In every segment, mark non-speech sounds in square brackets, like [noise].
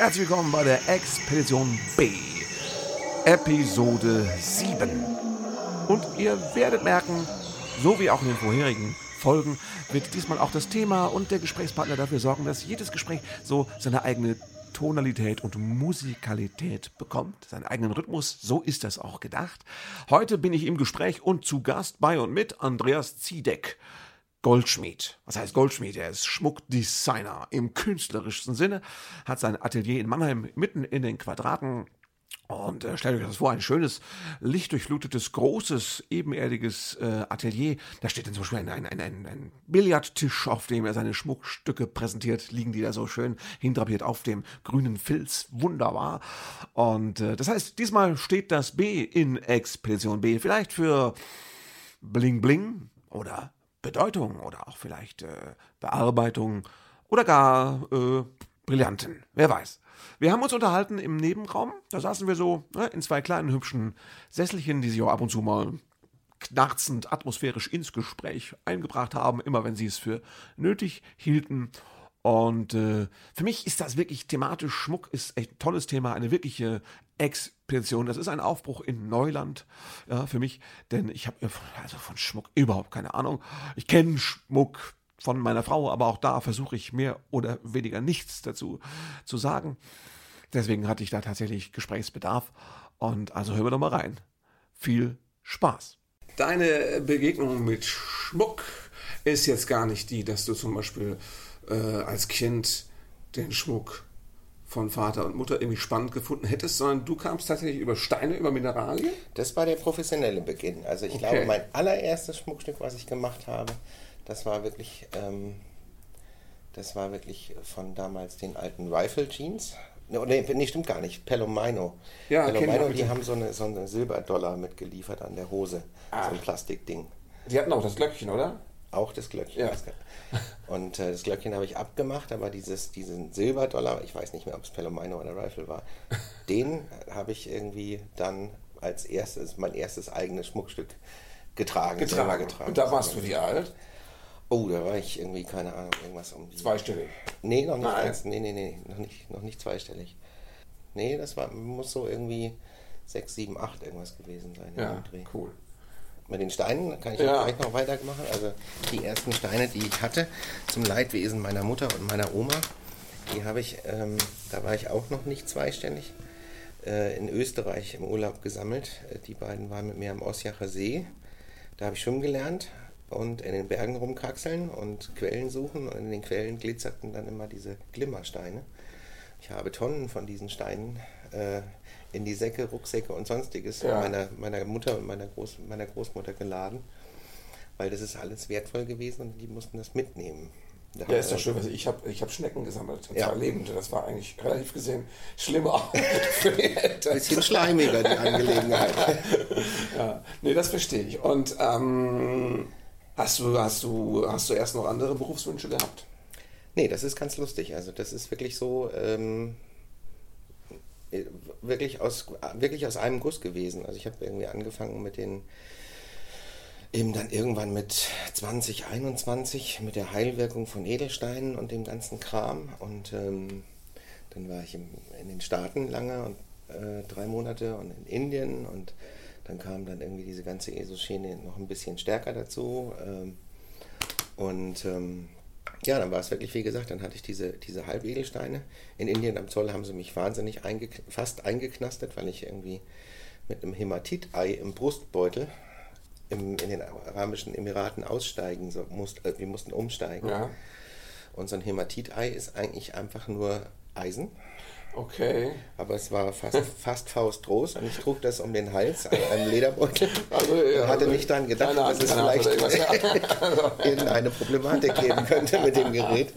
Herzlich willkommen bei der Expedition B, Episode 7. Und ihr werdet merken, so wie auch in den vorherigen Folgen, wird diesmal auch das Thema und der Gesprächspartner dafür sorgen, dass jedes Gespräch so seine eigene Tonalität und Musikalität bekommt, seinen eigenen Rhythmus. So ist das auch gedacht. Heute bin ich im Gespräch und zu Gast bei und mit Andreas Ziedeck. Goldschmied. Was heißt Goldschmied? Er ist Schmuckdesigner im künstlerischsten Sinne, hat sein Atelier in Mannheim mitten in den Quadraten und äh, stellt euch das vor, ein schönes, lichtdurchflutetes, großes, ebenerdiges äh, Atelier. Da steht dann zum Beispiel ein, ein, ein, ein, Billardtisch, auf dem er seine Schmuckstücke präsentiert. Liegen die da so schön hindrapiert auf dem grünen Filz. Wunderbar. Und äh, das heißt, diesmal steht das B in Expedition B. Vielleicht für Bling Bling oder Bedeutung oder auch vielleicht äh, Bearbeitung oder gar äh, Brillanten. Wer weiß. Wir haben uns unterhalten im Nebenraum. Da saßen wir so ne, in zwei kleinen hübschen Sesselchen, die sich auch ab und zu mal knarzend atmosphärisch ins Gespräch eingebracht haben, immer wenn sie es für nötig hielten. Und äh, für mich ist das wirklich thematisch Schmuck, ist echt ein tolles Thema, eine wirkliche Expedition. Das ist ein Aufbruch in Neuland ja, für mich, denn ich habe also von Schmuck überhaupt keine Ahnung. Ich kenne Schmuck von meiner Frau, aber auch da versuche ich mehr oder weniger nichts dazu zu sagen. Deswegen hatte ich da tatsächlich Gesprächsbedarf. Und also hören wir doch mal rein. Viel Spaß. Deine Begegnung mit Schmuck ist jetzt gar nicht die, dass du zum Beispiel äh, als Kind den Schmuck von Vater und Mutter irgendwie spannend gefunden hättest, sondern du kamst tatsächlich über Steine, über Mineralien? Das war der professionelle Beginn. Also ich okay. glaube, mein allererstes Schmuckstück, was ich gemacht habe, das war wirklich, ähm, das war wirklich von damals den alten Rifle Jeans. Nee, nee, stimmt gar nicht. Pelomino. Ja, Pelomino, die haben so eine, so eine Silberdollar mitgeliefert an der Hose. Ach. So ein Plastikding. Die hatten auch das Glöckchen, oder? Auch das Glöckchen. Ja. Und äh, das Glöckchen habe ich abgemacht, aber dieses, diesen Silberdollar, ich weiß nicht mehr, ob es Pelomino oder Rifle war, [laughs] den habe ich irgendwie dann als erstes, mein erstes eigenes Schmuckstück getragen. Getragen. getragen. Und da warst du wie alt? Oh, da war ich irgendwie, keine Ahnung, irgendwas um die. Zweistellig? Nee, noch nicht Nein. eins. Nee, nee, nee, noch nicht, noch nicht zweistellig. Nee, das war, muss so irgendwie 6, 7, 8 irgendwas gewesen sein. Ja, cool. Mit den Steinen kann ich ja. gleich noch weitermachen. Also die ersten Steine, die ich hatte, zum Leidwesen meiner Mutter und meiner Oma, die habe ich, ähm, da war ich auch noch nicht zweistellig, äh, in Österreich im Urlaub gesammelt. Äh, die beiden waren mit mir am Osjacher See. Da habe ich schwimmen gelernt, und in den Bergen rumkraxeln und Quellen suchen. Und in den Quellen glitzerten dann immer diese Glimmersteine. Ich habe Tonnen von diesen Steinen äh, in die Säcke, Rucksäcke und sonstiges ja. meiner, meiner Mutter und meiner, Groß, meiner Großmutter geladen, weil das ist alles wertvoll gewesen und die mussten das mitnehmen. Da ja, ist doch schön. Also ich habe ich hab Schnecken gesammelt, ja. zwar lebende. Das war eigentlich relativ gesehen schlimmer [laughs] für die Eltern. Ein bisschen schleimiger, die Angelegenheit. [laughs] ja, nee, das verstehe ich. Und ähm, Hast du, hast du, hast du erst noch andere Berufswünsche gehabt? Nee, das ist ganz lustig. Also das ist wirklich so, ähm, wirklich, aus, wirklich aus einem Guss gewesen. Also ich habe irgendwie angefangen mit den, eben dann irgendwann mit 2021 mit der Heilwirkung von Edelsteinen und dem ganzen Kram. Und ähm, dann war ich im, in den Staaten lange und äh, drei Monate und in Indien und dann kam dann irgendwie diese ganze ESO-Schiene noch ein bisschen stärker dazu. Ähm, und ähm, ja, dann war es wirklich, wie gesagt, dann hatte ich diese, diese Halbedelsteine. In Indien am Zoll haben sie mich wahnsinnig einge fast eingeknastet, weil ich irgendwie mit einem Hämatit-Ei im Brustbeutel im, in den Arabischen Emiraten aussteigen so, musste. Äh, wir mussten umsteigen. Ja. Und so ein Hämatit-Ei ist eigentlich einfach nur Eisen. Okay. Aber es war fast, [laughs] fast faustgroß und ich trug das um den Hals an einem Lederbeutel [laughs] also, ja, und hatte also nicht daran gedacht, dass es vielleicht [laughs] irgendeine Problematik geben könnte mit dem Gerät.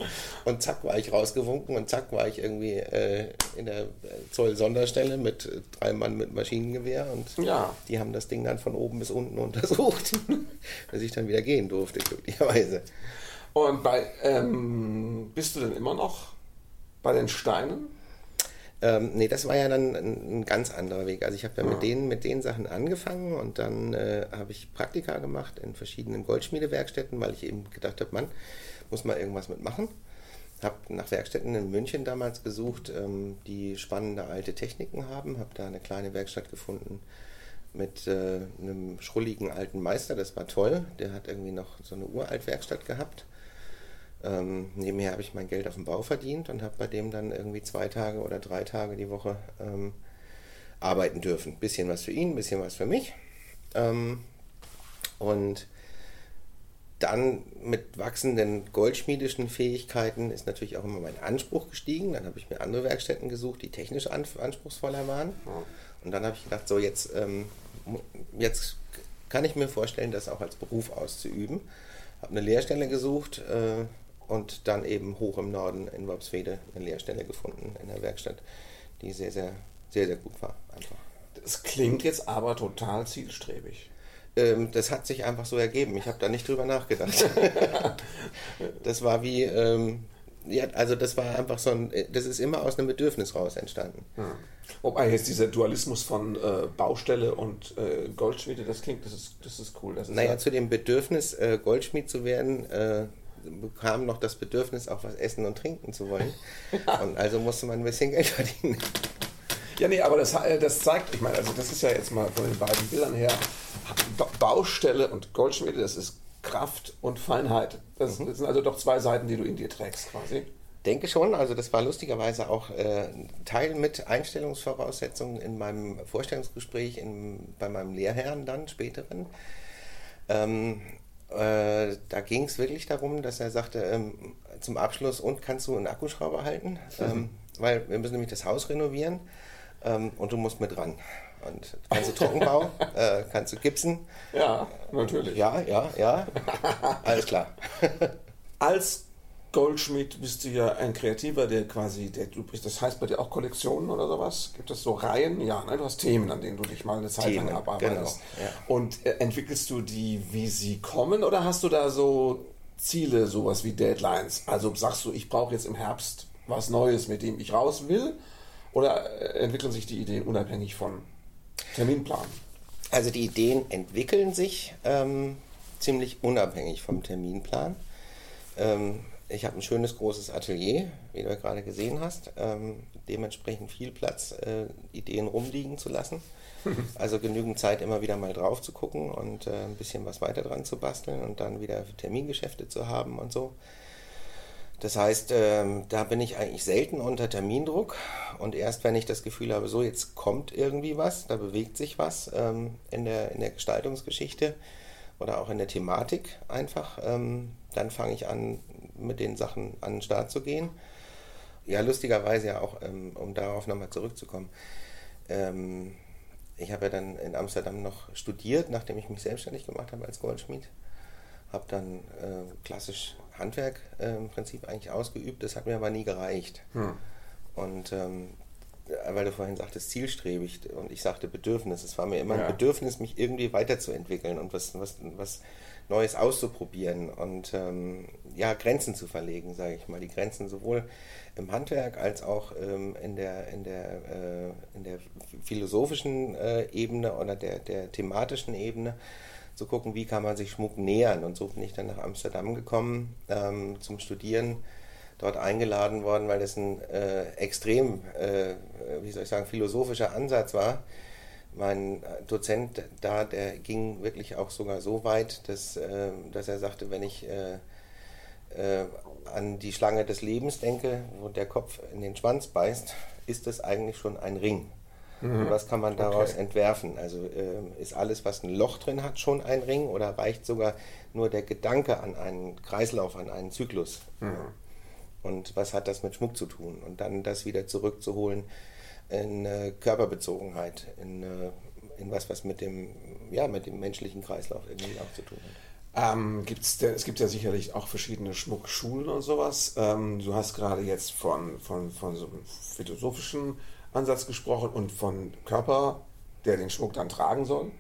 Und zack war ich rausgewunken und zack war ich irgendwie äh, in der Zoll-Sonderstelle mit drei Mann mit Maschinengewehr und ja. die haben das Ding dann von oben bis unten untersucht, bis ich dann wieder gehen durfte, glücklicherweise. Und bei, ähm, bist du denn immer noch bei den Steinen? Ähm, nee, das war ja dann ein, ein ganz anderer Weg. Also ich habe ja, ja, mit, denen, mit den Sachen angefangen und dann äh, habe ich Praktika gemacht in verschiedenen Goldschmiedewerkstätten, weil ich eben gedacht habe, Mann, muss mal irgendwas mitmachen. habe nach Werkstätten in München damals gesucht, ähm, die spannende alte Techniken haben. Habe da eine kleine Werkstatt gefunden mit äh, einem schrulligen alten Meister. Das war toll. Der hat irgendwie noch so eine Uraltwerkstatt gehabt. Ähm, nebenher habe ich mein Geld auf dem Bau verdient und habe bei dem dann irgendwie zwei Tage oder drei Tage die Woche ähm, arbeiten dürfen. Bisschen was für ihn, bisschen was für mich. Ähm, und dann mit wachsenden goldschmiedischen Fähigkeiten ist natürlich auch immer mein Anspruch gestiegen. Dann habe ich mir andere Werkstätten gesucht, die technisch anspruchsvoller waren. Und dann habe ich gedacht, so jetzt, ähm, jetzt kann ich mir vorstellen, das auch als Beruf auszuüben. Habe eine Lehrstelle gesucht äh, und dann eben hoch im Norden in Worpswede eine Lehrstelle gefunden in der Werkstatt, die sehr, sehr, sehr, sehr gut war. Einfach. Das klingt jetzt aber total zielstrebig. Ähm, das hat sich einfach so ergeben. Ich habe da nicht drüber nachgedacht. [laughs] das war wie, ähm, ja, also das war einfach so ein, das ist immer aus einem Bedürfnis raus entstanden. Hm. Wobei jetzt dieser Dualismus von äh, Baustelle und äh, Goldschmiede, das klingt, das ist, das ist cool. Das ist naja, ja zu dem Bedürfnis, äh, Goldschmied zu werden, äh, bekam noch das Bedürfnis, auch was essen und trinken zu wollen. und also musste man ein bisschen Geld verdienen. Ja, nee, aber das, äh, das zeigt, ich meine, also das ist ja jetzt mal von den beiden Bildern her, Baustelle und Goldschmiede, das ist Kraft und Feinheit. Das, mhm. das sind also doch zwei Seiten, die du in dir trägst quasi. Denke schon, also das war lustigerweise auch äh, Teil mit Einstellungsvoraussetzungen in meinem Vorstellungsgespräch in, bei meinem Lehrherrn dann späteren. Ähm, äh, da ging es wirklich darum, dass er sagte, ähm, zum Abschluss, und kannst du einen Akkuschrauber halten? Mhm. Ähm, weil wir müssen nämlich das Haus renovieren ähm, und du musst mit ran. Und kannst du Trockenbau, [laughs] äh, kannst du gipsen. Ja, natürlich. Ja, ja, ja. [laughs] Alles klar. Als Goldschmied bist du ja ein Kreativer, der quasi, der, du bist, das heißt bei dir auch Kollektionen oder sowas? Gibt es so Reihen? Ja, ne? du hast Themen, an denen du dich mal eine Zeit Themen, lang abarbeitest. Genau, ja. Und äh, entwickelst du die, wie sie kommen, oder hast du da so Ziele, sowas wie Deadlines? Also sagst du, ich brauche jetzt im Herbst was Neues, mit dem ich raus will? Oder äh, entwickeln sich die Ideen unabhängig von Terminplan? Also die Ideen entwickeln sich ähm, ziemlich unabhängig vom Terminplan. Ähm, ich habe ein schönes großes Atelier, wie du gerade gesehen hast. Ähm, dementsprechend viel Platz, äh, Ideen rumliegen zu lassen. [laughs] Also genügend Zeit, immer wieder mal drauf zu gucken und äh, ein bisschen was weiter dran zu basteln und dann wieder Termingeschäfte zu haben und so. Das heißt, ähm, da bin ich eigentlich selten unter Termindruck und erst wenn ich das Gefühl habe, so jetzt kommt irgendwie was, da bewegt sich was ähm, in, der, in der Gestaltungsgeschichte oder auch in der Thematik einfach, ähm, dann fange ich an, mit den Sachen an den Start zu gehen. Ja, lustigerweise ja auch, ähm, um darauf nochmal zurückzukommen. Ähm, ich habe ja dann in Amsterdam noch studiert, nachdem ich mich selbstständig gemacht habe als Goldschmied. Habe dann äh, klassisch Handwerk äh, im Prinzip eigentlich ausgeübt, das hat mir aber nie gereicht. Hm. Und ähm, weil du vorhin sagtest, zielstrebig und ich sagte Bedürfnis. Es war mir immer ja. ein Bedürfnis, mich irgendwie weiterzuentwickeln und was, was, was Neues auszuprobieren und ähm, ja, Grenzen zu verlegen, sage ich mal. Die Grenzen sowohl im Handwerk als auch ähm, in, der, in, der, äh, in der philosophischen äh, Ebene oder der, der thematischen Ebene zu gucken, wie kann man sich Schmuck nähern. Und so bin ich dann nach Amsterdam gekommen ähm, zum Studieren, dort eingeladen worden, weil das ein äh, extrem, äh, wie soll ich sagen, philosophischer Ansatz war. Mein Dozent da, der ging wirklich auch sogar so weit, dass, äh, dass er sagte, wenn ich äh, äh, an die Schlange des Lebens denke, wo der Kopf in den Schwanz beißt, ist das eigentlich schon ein Ring. Mhm. was kann man daraus okay. entwerfen? Also äh, ist alles, was ein Loch drin hat, schon ein Ring oder reicht sogar nur der Gedanke an einen Kreislauf, an einen Zyklus? Mhm. Und was hat das mit Schmuck zu tun? Und dann das wieder zurückzuholen in äh, Körperbezogenheit, in, äh, in was, was mit dem, ja, mit dem menschlichen Kreislauf irgendwie auch zu tun hat. Ähm, gibt's der, es gibt ja sicherlich auch verschiedene Schmuckschulen und sowas. Ähm, du hast gerade jetzt von, von, von so einem philosophischen Ansatz gesprochen und von Körper, der den Schmuck dann tragen soll.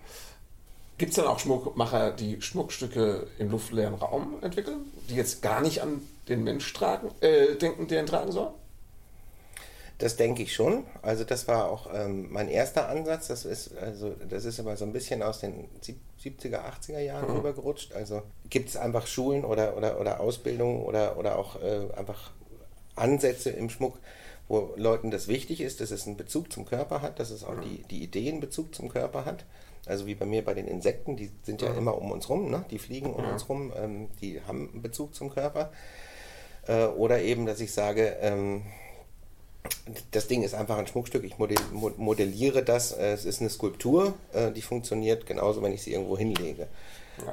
Gibt es dann auch Schmuckmacher, die Schmuckstücke im luftleeren Raum entwickeln, die jetzt gar nicht an den Mensch tragen, äh, denken, der ihn tragen soll? Das denke ich schon. Also das war auch ähm, mein erster Ansatz. Das ist also das ist aber so ein bisschen aus den 70er, 80er Jahren mhm. rübergerutscht. Also gibt es einfach Schulen oder, oder, oder Ausbildungen oder, oder auch äh, einfach Ansätze im Schmuck, wo Leuten das wichtig ist, dass es einen Bezug zum Körper hat, dass es auch die, die Idee einen Bezug zum Körper hat. Also wie bei mir bei den Insekten, die sind ja, immer um uns rum, ne? die fliegen um uns rum, ähm, die haben einen Bezug zum Körper. Äh, oder eben, dass ich sage, ähm, das Ding ist einfach ein Schmuckstück, ich modelliere das, äh, es ist eine Skulptur, äh, die funktioniert genauso, wenn ich sie irgendwo hinlege.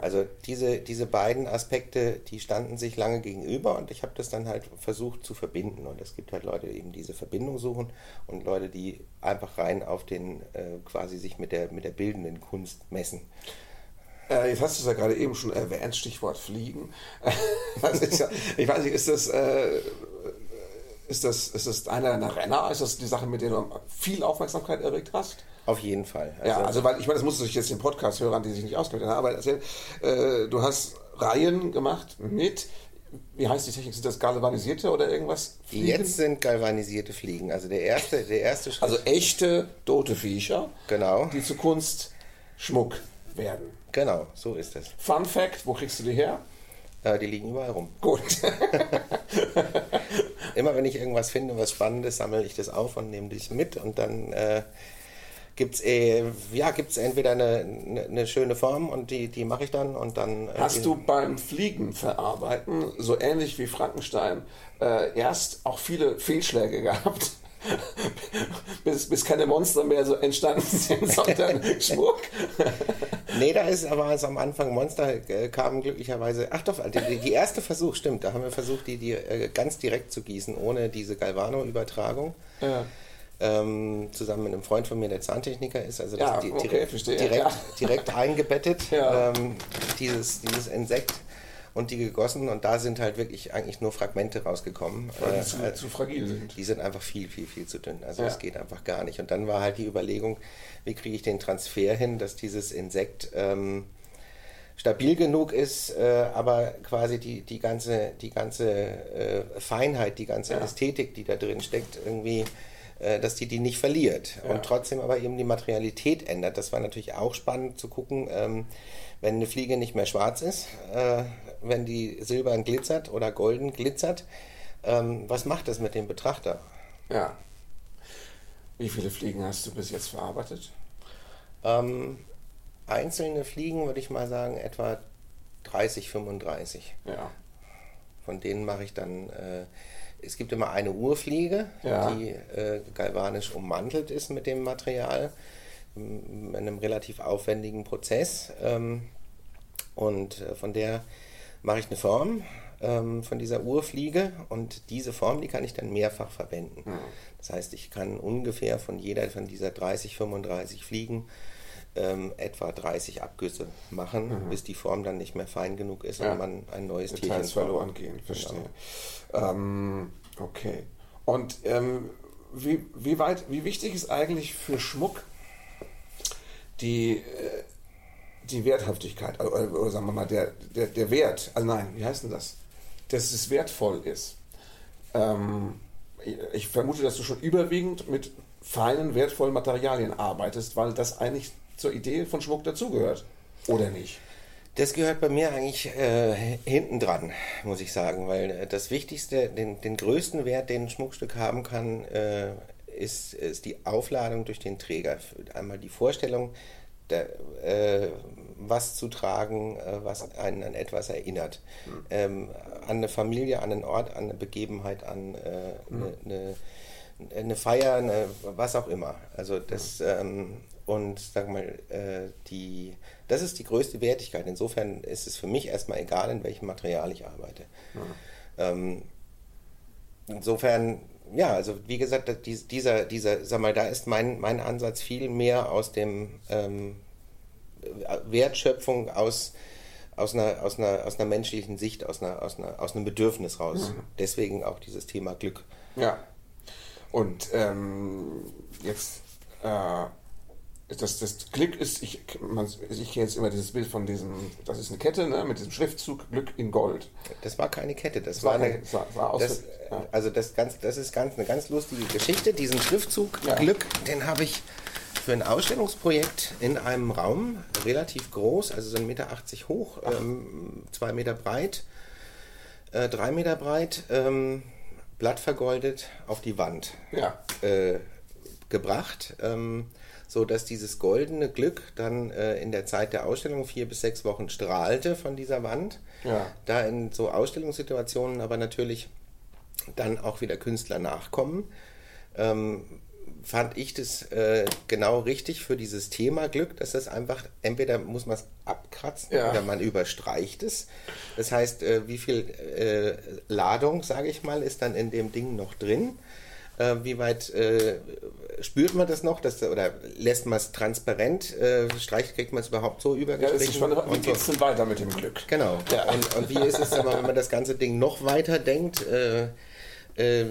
Also diese, diese beiden Aspekte, die standen sich lange gegenüber und ich habe das dann halt versucht zu verbinden. Und es gibt halt Leute, die eben diese Verbindung suchen und Leute, die einfach rein auf den, äh, quasi sich mit der, mit der bildenden Kunst messen. Äh, jetzt hast du es ja gerade eben schon erwähnt, Stichwort Fliegen. [laughs] ja, ich weiß nicht, ist das, äh, ist, das, ist das einer deiner Renner? Ist das die Sache, mit der du viel Aufmerksamkeit erregt hast? Auf jeden Fall. Also, ja, also weil ich meine, das musst du sich jetzt den Podcast hören, die sich nicht auskennen, aber erzähl, äh, du hast Reihen gemacht mit, wie heißt die Technik? Sind das galvanisierte oder irgendwas? Fliegen? Jetzt sind galvanisierte Fliegen. Also der erste, der erste Schritt. Also echte tote Viecher, genau. die zu Kunst Schmuck werden. Genau, so ist es. Fun Fact, wo kriegst du die her? Äh, die liegen überall rum. Gut. [laughs] Immer wenn ich irgendwas finde, was Spannendes, sammle ich das auf und nehme dich mit und dann äh, gibt es äh, ja, gibt's entweder eine, eine, eine, schöne Form und die, die mache ich dann und dann. Äh, Hast du beim Fliegen verarbeiten, so ähnlich wie Frankenstein, äh, erst auch viele Fehlschläge gehabt? [laughs] bis, bis keine Monster mehr so entstanden sind, [laughs] sondern Schmuck. Nee, da ist aber also am Anfang Monster äh, kamen glücklicherweise. Ach doch, die, die, erste Versuch, stimmt, da haben wir versucht, die, die äh, ganz direkt zu gießen, ohne diese Galvano-Übertragung. Ja ähm, zusammen mit einem Freund von mir, der Zahntechniker ist, also das ja, okay, direkt, verstehe, direkt, ja. direkt eingebettet, ähm, dieses, dieses Insekt und die gegossen und da sind halt wirklich eigentlich nur Fragmente rausgekommen. Weil die äh, zu, äh, zu, fragil sind. Die sind einfach viel, viel, viel zu dünn. Also es geht einfach gar nicht. Und dann war halt die Überlegung, wie kriege ich den Transfer hin, dass dieses Insekt ähm, stabil genug ist, äh, aber quasi die, die ganze, die ganze äh, Feinheit, die ganze ja. Ästhetik, die da drin steckt, irgendwie äh, dass die die nicht verliert ja. und trotzdem aber eben die Materialität ändert. Das war natürlich auch spannend zu gucken, ähm, wenn eine Fliege nicht mehr schwarz ist, äh, wenn die silbern glitzert oder golden glitzert, ähm, was macht das mit dem Betrachter? Ja. Wie viele Fliegen hast du bis jetzt verarbeitet? Ähm, einzelne Fliegen würde ich mal sagen etwa 30, 35. Ja. Von denen mache ich dann äh, es gibt immer eine Urfliege, ja. die äh, galvanisch ummantelt ist mit dem Material, in einem relativ aufwendigen Prozess. Ähm, und äh, von der mache ich eine Form ähm, von dieser Urfliege und diese Form, die kann ich dann mehrfach verwenden. Mhm. Das heißt, ich kann ungefähr von jeder von dieser 30, 35 Fliegen ähm, etwa 30 Abgüsse machen, mhm. bis die Form dann nicht mehr fein genug ist ja. und man ein neues Tierchen verloren gehen. Genau. Verstehe. Genau. Ähm, okay. Und ähm, wie, wie weit, wie wichtig ist eigentlich für Schmuck die, äh, die Werthaftigkeit, oder, oder, sagen wir mal, der, der, der Wert, also nein, wie heißt denn das? Dass es wertvoll ist. Ähm, ich vermute, dass du schon überwiegend mit feinen, wertvollen Materialien arbeitest, weil das eigentlich zur Idee von Schmuck dazugehört. Oder nicht? Das gehört bei mir eigentlich äh, hinten dran, muss ich sagen, weil äh, das Wichtigste, den, den größten Wert, den ein Schmuckstück haben kann, äh, ist, ist die Aufladung durch den Träger. Einmal die Vorstellung, der, äh, was zu tragen, äh, was einen an etwas erinnert. Mhm. Ähm, an eine Familie, an einen Ort, an eine Begebenheit, an äh, mhm. eine, eine, Feier, eine, was auch immer. Also das mhm. ähm, und sag mal, äh, die, das ist die größte Wertigkeit. Insofern ist es für mich erstmal egal, in welchem Material ich arbeite. Mhm. Ähm, insofern, ja, also wie gesagt, dieser, dieser, sag mal, da ist mein, mein Ansatz viel mehr aus dem ähm, Wertschöpfung aus, aus, einer, aus, einer, aus einer menschlichen Sicht, aus, einer, aus, einer, aus einem Bedürfnis raus. Mhm. Deswegen auch dieses Thema Glück. Ja. Und ähm, jetzt äh, das, das Glück ist, ich, man, ich kenne jetzt immer dieses Bild von diesem, das ist eine Kette ne, mit diesem Schriftzug Glück in Gold. Das war keine Kette, das, das war, eine, war, war das, ja. also das, ganz, das ist ganz, eine ganz lustige Geschichte. Diesen Schriftzug ja. Glück, den habe ich für ein Ausstellungsprojekt in einem Raum, relativ groß, also so 1,80 Meter hoch, ähm, 2 Meter breit, äh, 3 Meter breit, ähm, blattvergoldet auf die Wand Ja. äh, gebracht, ähm, so dass dieses goldene Glück dann äh, in der Zeit der Ausstellung vier bis sechs Wochen strahlte von dieser Wand. Ja. Da in so Ausstellungssituationen aber natürlich dann auch wieder Künstler nachkommen. Ähm, fand ich das äh, genau richtig für dieses Thema Glück, dass das einfach, entweder muss man es abkratzen Ja. oder man überstreicht es. Das heißt, äh, wie viel äh, Ladung, sage ich mal, ist dann in dem Ding noch drin? Äh, wie weit äh, spürt man das noch? Dass, oder lässt man es transparent? Äh, streicht, kriegt man es überhaupt so Ja, übergestrichen? spannend. Wie so. geht's denn weiter mit dem Glück? Genau. Und, und wie ist es, mal, wenn man das ganze Ding noch weiter denkt? Äh, äh,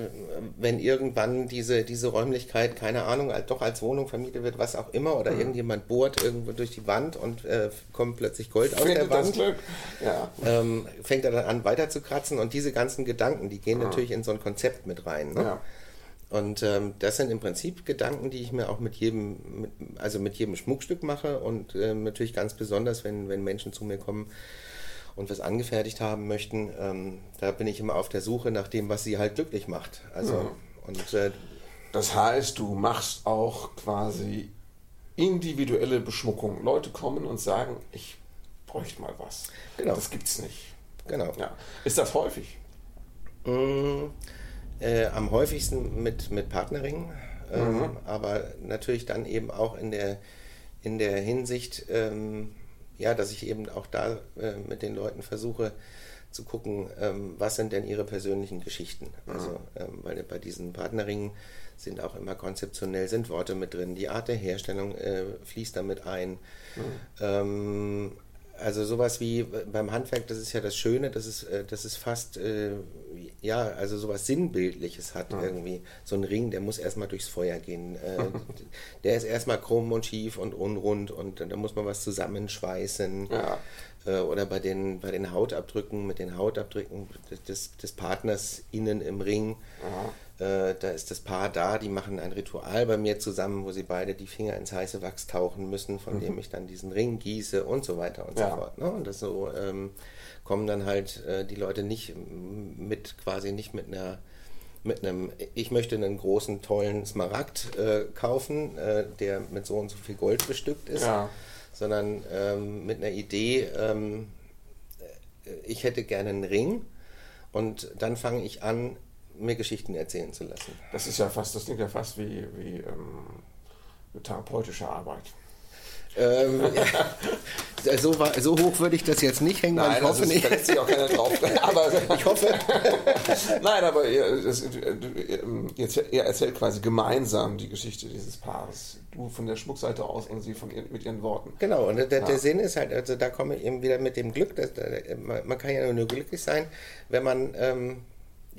wenn irgendwann diese, diese Räumlichkeit, keine Ahnung, halt doch als Wohnung vermietet wird, was auch immer, Mhm. oder irgendjemand bohrt irgendwo durch die Wand und äh, kommt plötzlich Gold aus der Findet Wand, Glück? Ja. ähm, fängt er dann an weiter zu kratzen und diese ganzen Gedanken, die gehen natürlich in so ein Konzept mit rein. Ne? Ja. Und ähm, das sind im Prinzip Gedanken, die ich mir auch mit jedem, mit, also mit jedem Schmuckstück mache und ähm, natürlich ganz besonders, wenn, wenn Menschen zu mir kommen und was angefertigt haben möchten, ähm, da bin ich immer auf der Suche nach dem, was sie halt glücklich macht. Also und äh, Das heißt, du machst auch quasi individuelle Beschmuckung. Leute kommen und sagen, ich bräuchte mal was. Genau. Das gibt's nicht. genau. Ja. Ist das häufig? Mm, äh, am häufigsten mit, mit Partneringen, ähm, aber natürlich dann eben auch in der, in der Hinsicht, ähm, ja, dass ich eben auch da äh, mit den Leuten versuche zu gucken, ähm, was sind denn ihre persönlichen Geschichten. Also, ähm, weil bei diesen Partneringen sind auch immer konzeptionell sind Worte mit drin, die Art der Herstellung äh, fließt damit ein. Ähm, also sowas wie beim Handwerk, das ist ja das Schöne, dass es, äh, dass es fast, äh, ja, also sowas Sinnbildliches hat irgendwie. So ein Ring, der muss erstmal durchs Feuer gehen. Äh, [laughs] der ist erstmal krumm und schief und unrund und da muss man was zusammenschweißen. Ja. Äh, Oder bei den, bei den Hautabdrücken, mit den Hautabdrücken des, des Partners innen im Ring. Äh, da ist das Paar da, die machen ein Ritual bei mir zusammen, wo sie beide die Finger ins heiße Wachs tauchen müssen, von dem ich dann diesen Ring gieße und so weiter und Ja. so fort. Ne? Und das so ähm, kommen dann halt äh, die Leute nicht mit quasi nicht mit einer mit einem, ich möchte einen großen, tollen Smaragd äh, kaufen, äh, der mit so und so viel Gold bestückt ist, Ja. sondern ähm, mit einer Idee, ähm, äh, ich hätte gerne einen Ring und dann fange ich an, mir Geschichten erzählen zu lassen. Das ist ja fast, das klingt ja fast wie, wie ähm, eine therapeutische Arbeit. Ähm, ja, [laughs] so, wa- so hoch würde ich das jetzt nicht hängen, weil ich hoffe ist, nicht. da sich auch keiner drauf. [laughs] Aber Ich hoffe. [laughs] Nein, aber ihr, das, ihr, ihr erzählt quasi gemeinsam die Geschichte dieses Paares. Du von der Schmuckseite aus und sie von ihr, mit ihren Worten. Genau, und der, der Ja. Sinn ist halt, also da komme ich eben wieder mit dem Glück, dass, äh, man, man kann ja nur glücklich sein, wenn man, ähm,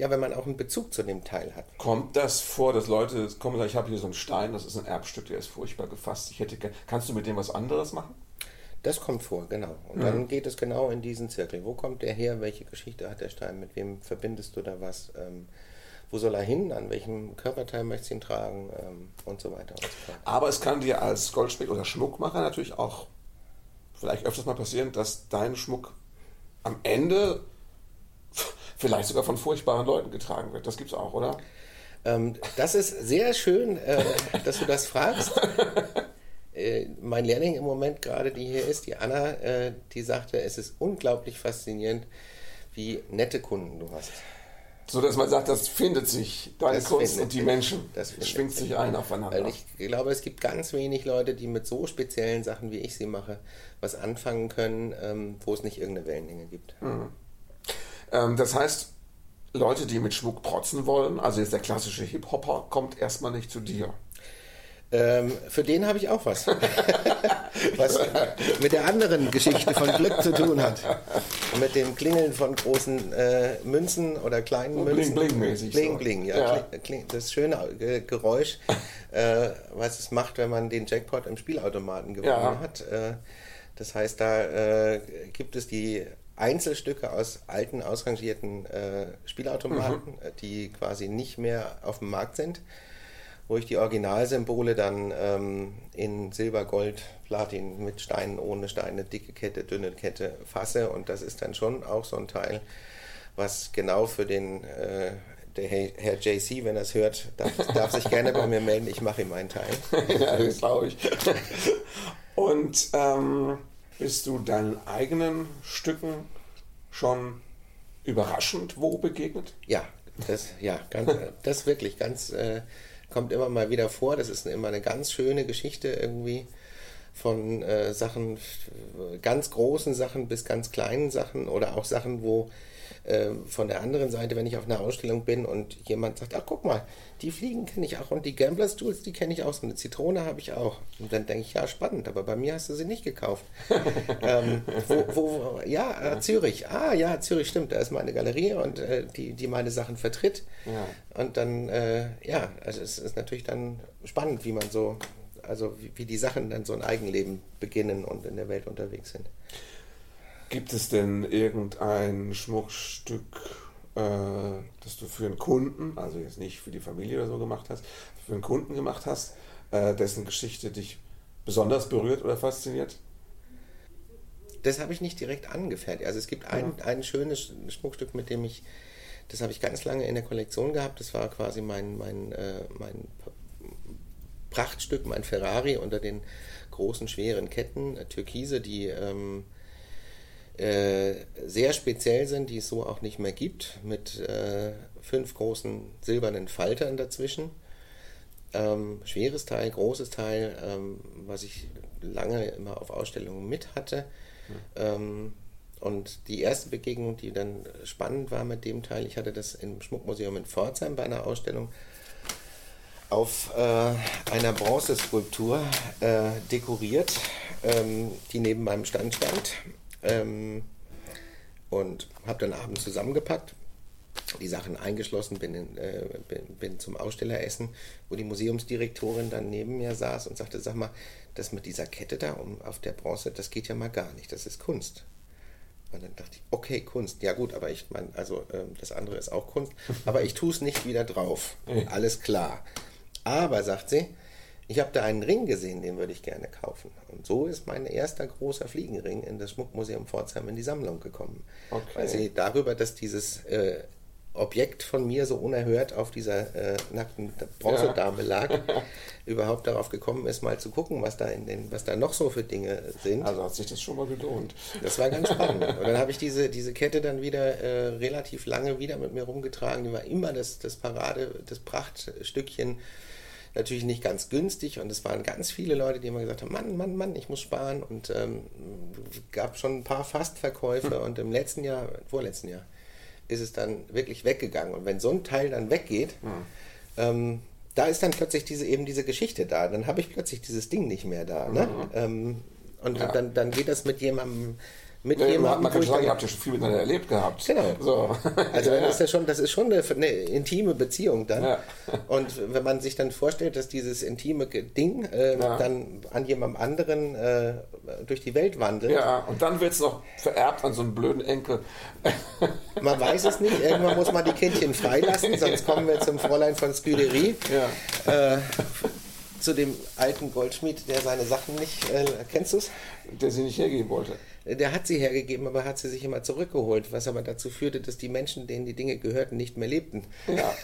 ja, wenn man auch einen Bezug zu dem Teil hat. Kommt das vor, dass Leute kommen und sagen, ich habe hier so einen Stein, das ist ein Erbstück, der ist furchtbar gefasst. Ich hätte, kannst du mit dem was anderes machen? Das kommt vor, genau. Und dann geht es genau in diesen Zirkel. Wo kommt der her? Welche Geschichte hat der Stein? Mit wem verbindest du da was? Ähm, wo soll er hin? An welchem Körperteil möchtest du ihn tragen? Ähm, und so weiter und so fort. Aber es kann dir als Goldschmied oder Schmuckmacher natürlich auch vielleicht öfters mal passieren, dass dein Schmuck am Ende vielleicht sogar von furchtbaren Leuten getragen wird. Das gibt's auch, oder? Ähm, das ist sehr schön, äh, dass du das fragst. Äh, mein Lehrling im Moment gerade, die hier ist, die Anna, äh, die sagte, es ist unglaublich faszinierend, wie nette Kunden du hast. So dass man sagt, das findet sich, deine Das Kunst findet und die. Menschen. Das schwingt sich ein aufeinander. Weil ich glaube, es gibt ganz wenig Leute, die mit so speziellen Sachen, wie ich sie mache, was anfangen können, ähm, wo es nicht irgendeine Wellenlänge gibt. Ähm, das heißt, Leute, die mit Schmuck protzen wollen, also jetzt der klassische Hip-Hopper, kommt erstmal nicht zu dir. Ähm, für den habe ich auch was. [laughs] was mit der anderen Geschichte von Glück zu tun hat. Mit dem Klingeln von großen äh, Münzen oder kleinen So Münzen. Bling-Bling-mäßig Bling, so. bling, ja. Ja. Kling, kling, das schöne äh, Geräusch, [laughs] äh, was es macht, wenn man den Jackpot im Spielautomaten gewonnen Ja. hat. Äh, das heißt, da äh, gibt es die Einzelstücke aus alten, ausrangierten äh, Spielautomaten, äh, die quasi nicht mehr auf dem Markt sind wo ich die Originalsymbole dann ähm, in Silber, Gold, Platin mit Steinen, ohne Steine, dicke Kette, dünne Kette fasse. Und das ist dann schon auch so ein Teil, was genau für den, äh, der Herr JC, wenn er es hört, darf, darf sich gerne bei mir melden. Ich mache ihm einen Teil. [laughs] ja, das glaube ich. Und ähm, bist du deinen eigenen Stücken schon überraschend wo begegnet? Ja, das, ja, ganz, das wirklich ganz, äh, kommt immer mal wieder vor. Das ist immer eine ganz schöne Geschichte irgendwie von äh, Sachen, ganz großen Sachen bis ganz kleinen Sachen oder auch Sachen, wo äh, von der anderen Seite, wenn ich auf einer Ausstellung bin und jemand sagt, ach guck mal, die Fliegen kenne ich auch und die Gamblers Tools, die kenne ich auch, so eine Zitrone habe ich auch. Und dann denke ich, ja spannend, aber bei mir hast du sie nicht gekauft. [laughs] ähm, wo, wo, ja, äh, Zürich, ah ja, Zürich stimmt, da ist meine Galerie und äh, die, die meine Sachen vertritt. Ja. Und dann, äh, ja, also es ist natürlich dann spannend, wie man so also wie, wie, die Sachen dann so ein Eigenleben beginnen und in der Welt unterwegs sind. Gibt es denn irgendein Schmuckstück, äh, das du für einen Kunden, also jetzt nicht für die Familie oder so gemacht hast, für einen Kunden gemacht hast, äh, dessen Geschichte dich besonders berührt oder fasziniert? Das habe ich nicht direkt angefertigt. Also es gibt ein, ja. ein schönes Schmuckstück, mit dem ich, das habe ich ganz lange in der Kollektion gehabt. Das war quasi mein, mein, äh, mein Prachtstück, mein Ferrari unter den großen, schweren Ketten, äh, Türkise, die ähm, äh, sehr speziell sind, die es so auch nicht mehr gibt, mit äh, fünf großen silbernen Faltern dazwischen. Ähm, schweres Teil, großes Teil, ähm, was ich lange immer auf Ausstellungen mit hatte. Mhm. und die erste Begegnung, die dann spannend war mit dem Teil, ich hatte das im Schmuckmuseum in Pforzheim bei einer Ausstellung auf äh, einer Bronzeskulptur äh, dekoriert, ähm, die neben meinem Stand stand. Ähm, und habe dann abends zusammengepackt, die Sachen eingeschlossen, bin, in, äh, bin, bin, zum Ausstelleressen, wo die Museumsdirektorin dann neben mir saß und sagte, sag mal, das mit dieser Kette da um, auf der Bronze, das geht ja mal gar nicht, das ist Kunst. Und dann dachte ich, okay, Kunst, ja gut, aber ich meine, also äh, das andere ist auch Kunst, aber ich tue es nicht wieder drauf. Alles klar. Aber, sagt sie, ich habe da einen Ring gesehen, den würde ich gerne kaufen. Und so ist mein erster großer Fliegenring in das Schmuckmuseum Pforzheim in die Sammlung gekommen. Okay. Weil sie darüber, dass dieses äh, Objekt von mir so unerhört auf dieser äh, nackten Bronzedame ja. lag, [laughs] überhaupt darauf gekommen ist, mal zu gucken, was da, in den, was da noch so für Dinge sind. Also hat sich das schon mal gelohnt. Das war ganz spannend. [laughs] Und dann habe ich diese, diese Kette dann wieder äh, relativ lange wieder mit mir rumgetragen. Die war immer das, das Parade, das Prachtstückchen natürlich nicht ganz günstig und es waren ganz viele Leute, die immer gesagt haben, Mann, Mann, Mann, ich muss sparen und ähm, gab schon ein paar Fastverkäufe hm. und im letzten Jahr, vorletzten Jahr, ist es dann wirklich weggegangen und wenn so ein Teil dann weggeht, hm. ähm, da ist dann plötzlich diese eben diese Geschichte da, dann habe ich plötzlich dieses Ding nicht mehr da. Ne? Mhm. Ähm, und ja. dann, dann geht das mit jemandem mit ja, jemandem. Man kann sagen, ihr habt ja schon viel miteinander erlebt gehabt. Genau. So. Also ja. [laughs] das, ist ja schon, das ist schon eine, eine intime Beziehung dann. Ja. Und wenn man sich dann vorstellt, dass dieses intime Ding äh, dann an jemandem anderen äh, durch die Welt wandelt. Ja, und dann wird es noch vererbt an so einen blöden Enkel. [laughs] Man weiß es nicht. Irgendwann muss man die Kindchen freilassen, sonst kommen wir zum Fräulein von Scuderie. Ja. Äh, zu dem alten Goldschmied, der seine Sachen nicht, äh, kennst du es? Der sie nicht hergeben wollte. Der hat sie hergegeben, aber hat sie sich immer zurückgeholt, was aber dazu führte, dass die Menschen, denen die Dinge gehörten, nicht mehr lebten. Ja.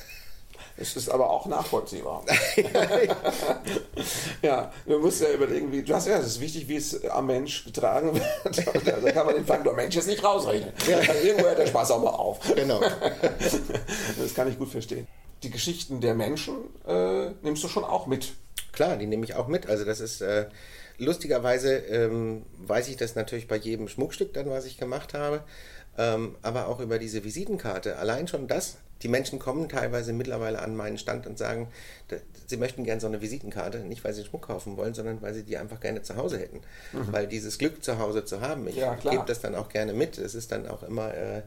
Es ist aber auch nachvollziehbar. [laughs] ja, du musst ja überlegen, wie, du hast ja, es ist wichtig, wie es am Mensch getragen wird. [laughs] da kann man den Faktor Mensch jetzt nicht rausrechnen. Ja. Irgendwo hört der Spaß auch mal auf. Genau. [laughs] das kann ich gut verstehen. Die Geschichten der Menschen äh, nimmst du schon auch mit. Klar, die nehme ich auch mit. Also das ist äh, lustigerweise ähm, weiß ich das natürlich bei jedem Schmuckstück dann, was ich gemacht habe, ähm, aber auch über diese Visitenkarte. Allein schon das, die Menschen kommen teilweise mittlerweile an meinen Stand und sagen, sie möchten gerne so eine Visitenkarte, nicht weil sie Schmuck kaufen wollen, sondern weil sie die einfach gerne zu Hause hätten. Mhm. Weil dieses Glück zu Hause zu haben, ich ja, gebe das dann auch gerne mit. Es ist dann auch immer äh,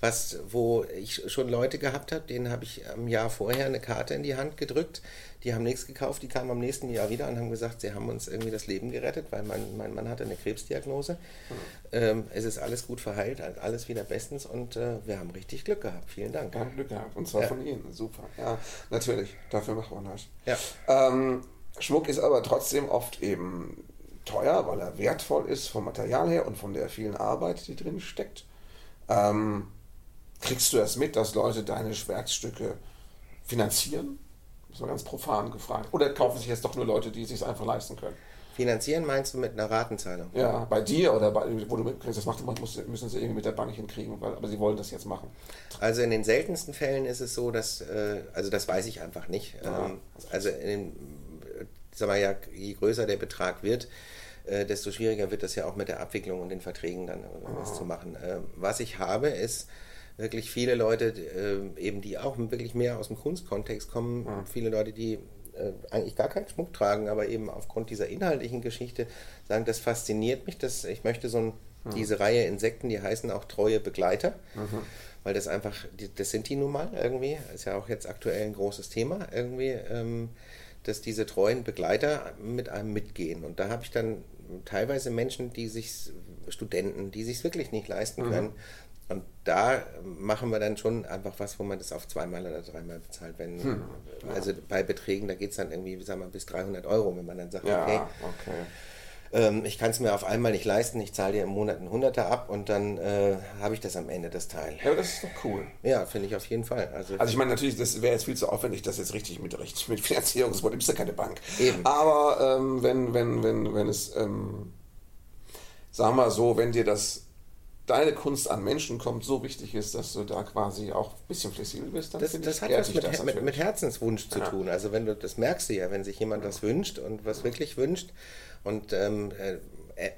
was, wo ich schon Leute gehabt habe, denen habe ich am Jahr vorher eine Karte in die Hand gedrückt, die haben nichts gekauft, die kamen am nächsten Jahr wieder und haben gesagt, sie haben uns irgendwie das Leben gerettet, weil mein, mein Mann hatte eine Krebsdiagnose. Mhm. Ähm, es ist alles gut verheilt, alles wieder bestens und äh, wir haben richtig Glück gehabt. Vielen Dank. Wir haben Glück gehabt und zwar ja. von Ihnen. Super. Ja, natürlich. Dafür machen wir das. Ja. Ähm, Schmuck ist aber trotzdem oft eben teuer, weil er wertvoll ist vom Material her und von der vielen Arbeit, die drin steckt. Ähm, Kriegst du das mit, dass Leute deine Werkstücke finanzieren? Das war ganz profan gefragt. Oder kaufen sich jetzt doch nur Leute, die es sich einfach leisten können? Finanzieren meinst du mit einer Ratenzahlung? Ja, bei dir oder bei, wo du mitkriegst, das macht, muss, müssen sie irgendwie mit der Bank hinkriegen, weil, aber sie wollen das jetzt machen. Also in den seltensten Fällen ist es so, dass, äh, also das weiß ich einfach nicht. Ja, ähm, also in sag mal ja, je größer der Betrag wird, äh, desto schwieriger wird das ja auch mit der Abwicklung und den Verträgen dann was oh. zu machen. Äh, was ich habe, ist wirklich viele Leute, äh, eben die auch wirklich mehr aus dem Kunstkontext kommen, ja. viele Leute, die äh, eigentlich gar keinen Schmuck tragen, aber eben aufgrund dieser inhaltlichen Geschichte sagen, das fasziniert mich, dass ich möchte so ein, mhm. diese Reihe Insekten, die heißen auch treue Begleiter, mhm. weil das einfach, das sind die nun mal irgendwie, ist ja auch jetzt aktuell ein großes Thema irgendwie, ähm, dass diese treuen Begleiter mit einem mitgehen. Und da habe ich dann teilweise Menschen, die sich, Studenten, die sich wirklich nicht leisten mhm. Und da machen wir dann schon einfach was, wo man das auf zweimal oder dreimal bezahlt. Wenn, hm, ja. Also bei Beträgen, da geht es dann irgendwie, sagen wir, bis 300 Euro, wenn man dann sagt, ja, okay, okay. Ähm, ich kann es mir auf einmal nicht leisten, ich zahle dir im Monat einen Hunderter ab und dann äh, habe ich das am Ende, das Teil. Ja, das ist doch cool. Ja, finde ich auf jeden Fall. Also, also ich meine, natürlich, das wäre jetzt viel zu aufwendig, das jetzt richtig mit, richtig mit Finanzierung, das ist ja keine Bank. Eben. Aber ähm, wenn, wenn, wenn, wenn es, ähm, sagen wir so, wenn dir das deine Kunst an Menschen kommt, so wichtig ist, dass du da quasi auch ein bisschen flexibel bist, dann das, das hat was mit, das mit, mit, Herzenswunsch zu ja. tun. Also wenn du, das merkst du ja, wenn sich jemand ja. was wünscht und was wirklich wünscht und ähm, äh, äh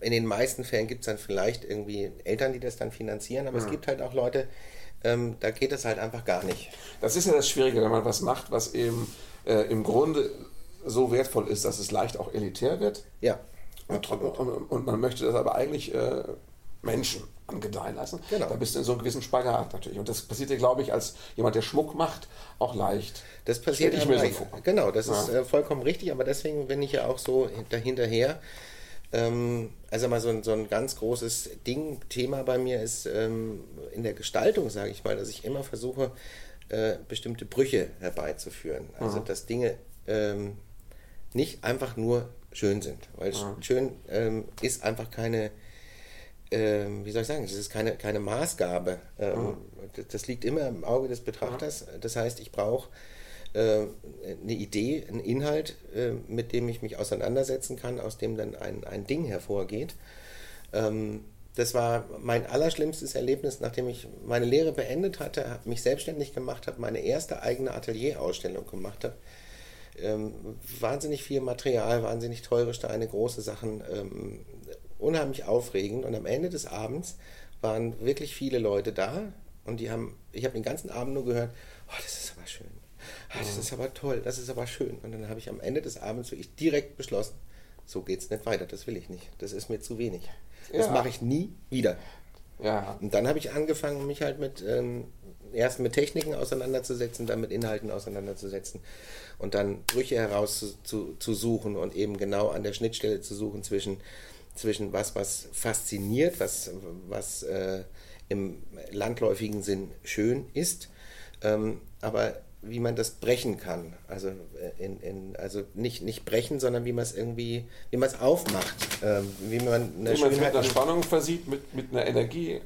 in den meisten Fällen gibt es dann vielleicht irgendwie Eltern, die das dann finanzieren, aber ja. es gibt halt auch Leute, ähm, da geht es halt einfach gar nicht. Das ist ja das Schwierige, wenn man was macht, was eben äh, im Grunde so wertvoll ist, dass es leicht auch elitär wird. Ja. Und, und, und, man möchte das aber eigentlich äh, Menschen angedeihen lassen. Genau. Da bist du in so einem gewissen Spagat natürlich. Und das passiert dir, glaube ich, als jemand, der Schmuck macht, auch leicht. Das passiert ich mir so vor. Genau, das ja. ist äh, vollkommen richtig, aber deswegen bin ich ja auch so dahinterher. Ähm, also mal so ein, so ein ganz großes Ding, Thema bei mir ist ähm, in der Gestaltung, sage ich mal, dass ich immer versuche, äh, bestimmte Brüche herbeizuführen. Also mhm. dass Dinge ähm, nicht einfach nur schön sind. Weil mhm. schön ähm, ist einfach keine ähm, wie soll ich sagen, das ist keine, keine Maßgabe. Ähm, mhm. Das liegt immer im Auge des Betrachters. Das heißt, ich brauche äh, eine Idee, einen Inhalt, äh, mit dem ich mich auseinandersetzen kann, aus dem dann ein, ein Ding hervorgeht. Ähm, das war mein allerschlimmstes Erlebnis, nachdem ich meine Lehre beendet hatte, mich selbstständig gemacht habe, meine erste eigene Atelierausstellung gemacht habe. Ähm, wahnsinnig viel Material, wahnsinnig teure Steine, große Sachen, ähm, unheimlich aufregend. Und am Ende des Abends waren wirklich viele Leute da und die haben, ich habe den ganzen Abend nur gehört, oh, das ist aber schön, oh, das ist aber toll, das ist aber schön. Und dann habe ich am Ende des Abends wirklich direkt beschlossen, so geht es nicht weiter, das will ich nicht, das ist mir zu wenig. Das ja. mache ich nie wieder. Ja. Und dann habe ich angefangen, mich halt mit ähm, erst mit Techniken auseinanderzusetzen, dann mit Inhalten auseinanderzusetzen und dann Brüche herauszusuchen und eben genau an der Schnittstelle zu suchen zwischen zwischen was, was fasziniert, was, was äh, im landläufigen Sinn schön ist, ähm, aber wie man das brechen kann. Also, äh, in, in, also nicht, nicht brechen, sondern wie man es irgendwie, wie man es aufmacht. Ähm, wie man eine wie man es mit einer Spannung versieht, mit, mit einer Energie.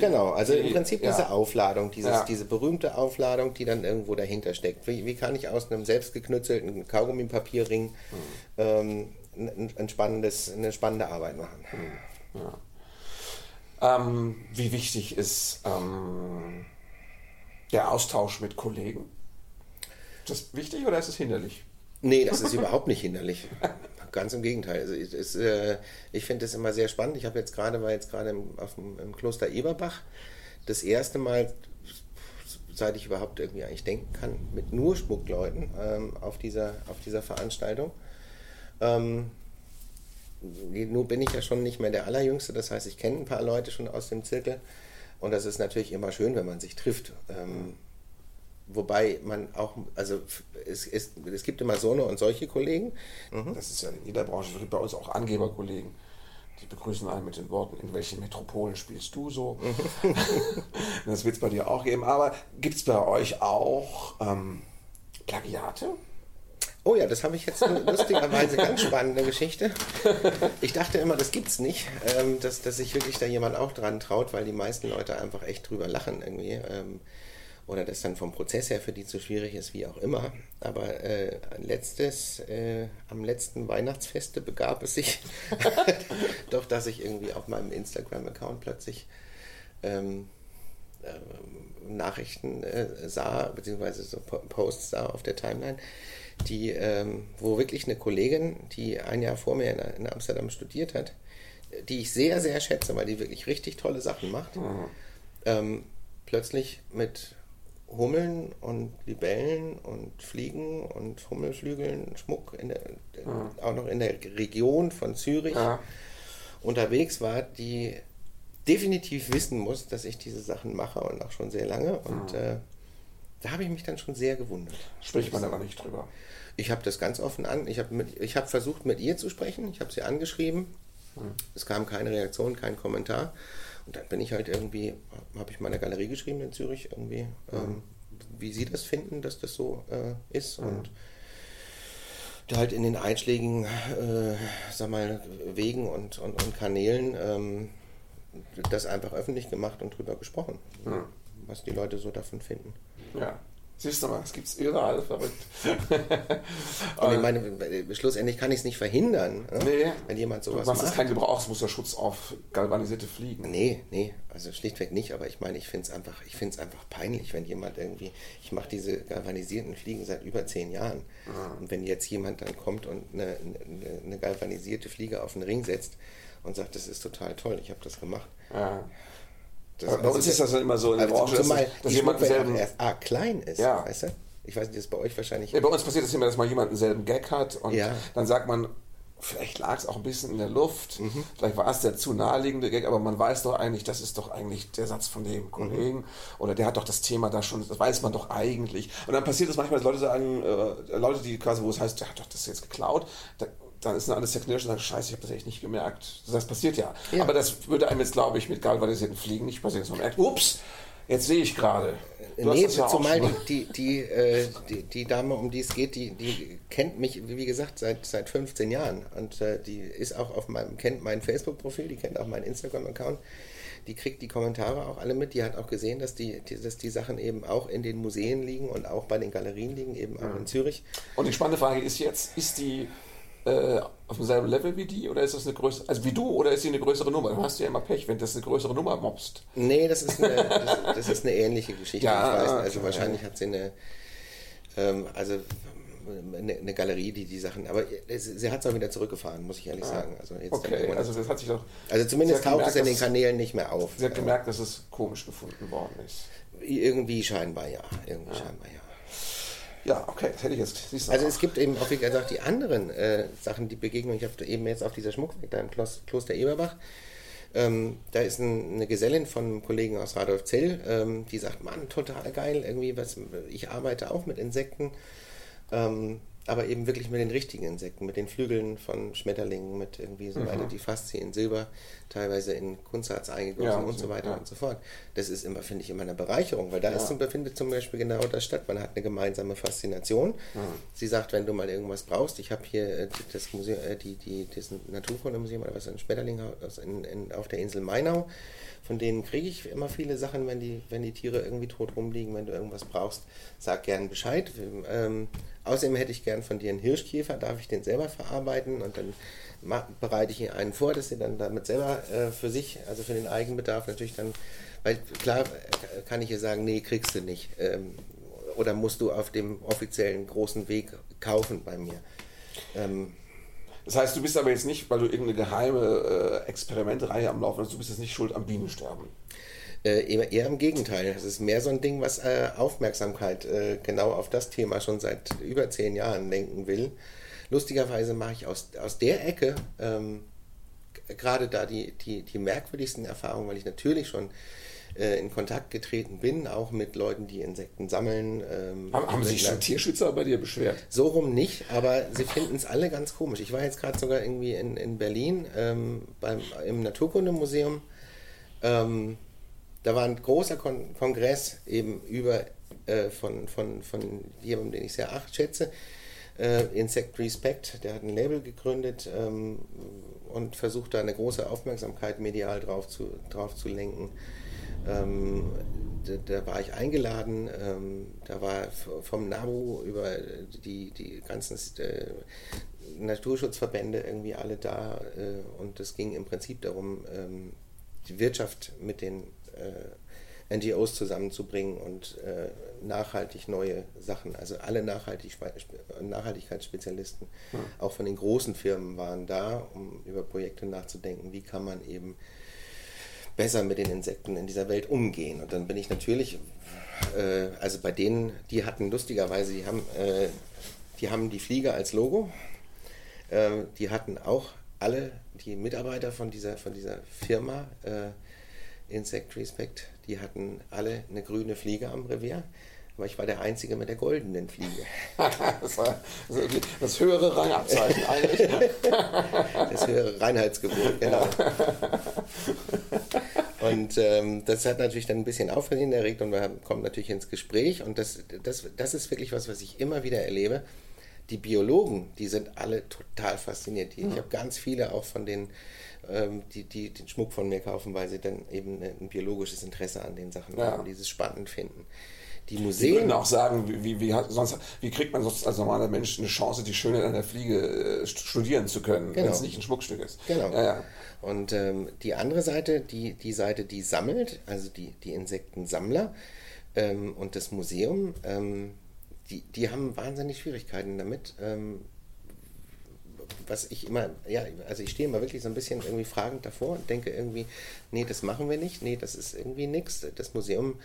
Genau, also die, im Prinzip ja. diese Aufladung, dieses, ja. diese berühmte Aufladung, die dann irgendwo dahinter steckt. Wie, wie kann ich aus einem selbstgeknützelten Kaugummipapierring mhm. ähm, ein, ein spannendes, eine spannende Arbeit machen. Hm, ja. Ähm, wie wichtig ist ähm, der Austausch mit Kollegen? Ist das wichtig oder ist es hinderlich? Nee, das ist [laughs] überhaupt nicht hinderlich. Ganz im Gegenteil. Also ich, äh, ich finde es immer sehr spannend. Ich habe jetzt gerade, war jetzt gerade im, dem, im Kloster Eberbach das erste Mal, seit ich überhaupt irgendwie eigentlich denken kann, mit nur Schmuckleuten ähm, auf, dieser, auf dieser Veranstaltung. Ähm, nun bin ich ja schon nicht mehr der Allerjüngste, das heißt, ich kenne ein paar Leute schon aus dem Zirkel und das ist natürlich immer schön, wenn man sich trifft. Ähm, wobei man auch, also es, es, es gibt immer so eine und solche Kollegen. Mhm. Das ist ja in jeder Branche, es gibt bei uns auch Angeberkollegen. Die begrüßen einen mit den Worten, in welchen Metropolen spielst du so? [laughs] das wird es bei dir auch geben. Aber gibt es bei euch auch ähm, Plagiate? Oh ja, das habe ich jetzt lustigerweise ganz spannende Geschichte. Ich dachte immer, das gibt's nicht, ähm, dass, dass sich wirklich da jemand auch dran traut, weil die meisten Leute einfach echt drüber lachen irgendwie. Ähm, oder das dann vom Prozess her für die zu schwierig ist, wie auch immer. Aber äh, letztes, äh, am letzten Weihnachtsfeste begab es sich [laughs] doch, dass ich irgendwie auf meinem Instagram-Account plötzlich ähm, äh, Nachrichten äh, sah, beziehungsweise so Posts sah auf der Timeline, die, ähm, wo wirklich eine Kollegin, die ein Jahr vor mir in, in, Amsterdam studiert hat, die ich sehr, sehr schätze, weil die wirklich richtig tolle Sachen macht, mhm. ähm, plötzlich mit Hummeln und Libellen und Fliegen und Hummelflügeln, Schmuck, der, mhm. auch noch in der Region von Zürich ja. unterwegs war, die definitiv wissen muss, dass ich diese Sachen mache und auch schon sehr lange. Und mhm. äh, da habe ich mich dann schon sehr gewundert. Spricht man aber nicht drüber. Ich habe das ganz offen an. Ich habe hab versucht, mit ihr zu sprechen. Ich habe sie angeschrieben. Mhm. Es kam keine Reaktion, kein Kommentar. Und dann bin ich halt irgendwie, habe ich meiner Galerie geschrieben in Zürich, irgendwie, mhm. ähm, wie sie das finden, dass das so äh, ist. Mhm. Und da halt in den einschlägigen, äh, sag mal, Wegen und, und, und Kanälen ähm, das einfach öffentlich gemacht und drüber gesprochen, mhm. was die Leute so davon finden. Ja. Siehst du mal, es gibt es überall, verrückt. [laughs] Und ich meine, schlussendlich kann ich es nicht verhindern, ne? nee, wenn jemand sowas macht. Das ist kein Gebrauchsmusterschutz auf galvanisierte Fliegen. Nee, nee, also schlichtweg nicht, aber ich meine, ich finde es einfach, einfach peinlich, wenn jemand irgendwie, ich mache diese galvanisierten Fliegen seit über zehn Jahren mhm. und wenn jetzt jemand dann kommt und eine, eine, eine galvanisierte Fliege auf den Ring setzt und sagt, das ist total toll, ich habe das gemacht. Ja. Das, bei uns ist das dann immer so in der also Branche, dass, dass jemand selben erst A klein ist, ja. weißt du? Ich weiß nicht, das ist bei euch wahrscheinlich. Ja, bei uns passiert das immer, dass mal jemand einen selben Gag hat und ja. dann sagt man, vielleicht lag es auch ein bisschen in der Luft, mhm. vielleicht war es der zu naheliegende Gag, aber man weiß doch eigentlich, das ist doch eigentlich der Satz von dem Kollegen mhm. oder der hat doch das Thema da schon, das weiß man doch eigentlich. Und dann passiert es manchmal, dass Leute sagen, äh, Leute, die quasi, wo es heißt, der hat doch das jetzt geklaut, da, dann ist dann alles zerknirscht und sagt, scheiße, ich habe das echt nicht gemerkt. Das passiert ja. ja. Aber das würde einem jetzt, glaube ich, mit galvanisierten Fliegen nicht passieren, dass man merkt, ups, jetzt sehe ich gerade. Nee, ja zumal die, die, die, äh, die, die, Dame, um die es geht, die, die kennt mich, wie gesagt, seit, seit 15 Jahren. Und äh, die ist auch auf meinem, kennt mein Facebook-Profil, die kennt auch meinen Instagram-Account. Die kriegt die Kommentare auch alle mit. Die hat auch gesehen, dass die, die, dass die Sachen eben auch in den Museen liegen und auch bei den Galerien liegen, eben auch mhm. in Zürich. Und die spannende Frage ist jetzt, ist die äh, auf demselben Level wie die oder ist das eine größere, also wie du oder ist sie eine größere Nummer? Du hast ja immer Pech, wenn das eine größere Nummer mobst. Nee, das ist eine, das, das ist eine ähnliche Geschichte. Ja, ich weiß, also okay. wahrscheinlich hat sie eine, ähm, also eine, eine, Galerie, die die Sachen, aber sie hat es auch wieder zurückgefahren, muss ich ehrlich ah, sagen. Also jetzt okay, also das hat sich doch. Also zumindest taucht gemerkt, es in den Kanälen nicht mehr auf. Sie hat gemerkt, dass es komisch gefunden worden ist. Irgendwie scheinbar ja, irgendwie ja. scheinbar ja. Ja, okay, das hätte ich jetzt. Siehst also es gibt eben auch, wie gesagt, die anderen äh, Sachen, die Begegnung. Ich habe eben jetzt auf dieser Schmuckweg da im Kloster Eberbach. Ähm, da ist ein, eine Gesellin von einem Kollegen aus Radolfzell, ähm, die sagt, Mann, total geil, irgendwie was, ich arbeite auch mit Insekten. Ähm, aber eben wirklich mit den richtigen Insekten, mit den Flügeln von Schmetterlingen, mit irgendwie so weiter, mhm. die Faszie in Silber, teilweise in Kunstharz eingegossen ja, und so weiter ja. und so fort. Das ist immer, finde ich, immer eine Bereicherung, weil da ja. ist zum, befindet zum Beispiel genau das statt. Man hat eine gemeinsame Faszination. Mhm. Sie sagt, wenn du mal irgendwas brauchst, ich habe hier äh, das Museum, äh, die, die, das Naturkundemuseum oder was, ein Schmetterlinghaus in, in, auf der Insel Mainau von denen kriege ich immer viele Sachen, wenn die, wenn die Tiere irgendwie tot rumliegen, wenn du irgendwas brauchst, sag gern Bescheid. Ähm, außerdem hätte ich gern von dir einen Hirschkäfer, darf ich den selber verarbeiten und dann bereite ich einen vor, dass sie dann damit selber äh, für sich, also für den Eigenbedarf natürlich dann, weil klar äh, kann ich ihr sagen, nee, kriegst du nicht. Ähm, oder musst du auf dem offiziellen großen Weg kaufen bei mir. Ähm, das heißt, du bist aber jetzt nicht, weil du irgendeine geheime äh, Experimentreihe am Laufen hast, du bist jetzt nicht schuld am Bienensterben. Äh, eher, im Gegenteil. Das ist mehr so ein Ding, was äh, Aufmerksamkeit äh, genau auf das Thema schon seit über zehn Jahren lenken will. Lustigerweise mache ich aus, aus der Ecke ähm, gerade da die, die, die merkwürdigsten Erfahrungen, weil ich natürlich schon äh, in Kontakt getreten bin, auch mit Leuten, die Insekten sammeln. Ähm, haben, haben sich schon Tierschützer bei dir beschwert? So rum nicht, aber sie finden es alle ganz komisch. Ich war jetzt gerade sogar irgendwie in, in Berlin ähm, beim, im Naturkundemuseum. Ähm, da war ein großer Kon Kongress eben über äh, von, von, von jemandem, den ich sehr acht schätze, äh, Insect Respect, der hat ein Label gegründet ähm, und versucht da eine große Aufmerksamkeit medial drauf zu, drauf zu lenken. Ähm, da, da, war ich eingeladen, ähm, da war vom NABU über die, die ganzen äh, Naturschutzverbände irgendwie alle da äh, und es ging im Prinzip darum, ähm, die Wirtschaft mit den NGOs zusammenzubringen und äh, nachhaltig neue Sachen, also alle Nachhaltig Nachhaltigkeitsspezialisten, ja. auch von den großen Firmen waren da, um über Projekte nachzudenken, wie kann man eben besser mit den Insekten in dieser Welt umgehen. Und dann bin ich natürlich, äh, also bei denen, die hatten lustigerweise, die haben, äh, die, haben die Fliege als Logo, äh, die hatten auch alle die Mitarbeiter von dieser, von dieser Firma äh, Insect Respect, die hatten alle eine grüne Fliege am Revier. Aber ich war der Einzige mit der goldenen Fliege. [laughs] das, war das höhere Rangabzeichen eigentlich. [laughs] das höhere Reinheitsgebot, genau. Und ähm, das hat natürlich dann ein bisschen Aufsehen erregt und wir kommen natürlich ins Gespräch. Und das, das, das ist wirklich was, was ich immer wieder erlebe. Die Biologen, die sind alle total fasziniert. Ich habe ganz viele auch von den, die, die den Schmuck von mir kaufen, weil sie dann eben ein biologisches Interesse an den Sachen ja. haben, die es spannend finden die Museen. Die würden auch sagen, wie, wie, sonst, wie kriegt man sonst als normaler Mensch eine Chance, die Schönheit einer Fliege äh, studieren zu können, genau. wenn es nicht ein Schmuckstück ist. Genau. Ja, ja. Und ähm, die andere Seite, die, die Seite, die sammelt, also die, die Insektensammler ähm, und das Museum, ähm, die, die haben wahnsinnig Schwierigkeiten damit. Ähm, was ich immer, ja, also ich stehe immer wirklich so ein bisschen irgendwie fragend davor und denke irgendwie, nee, das machen wir nicht, nee, das ist irgendwie nichts. Das Museum,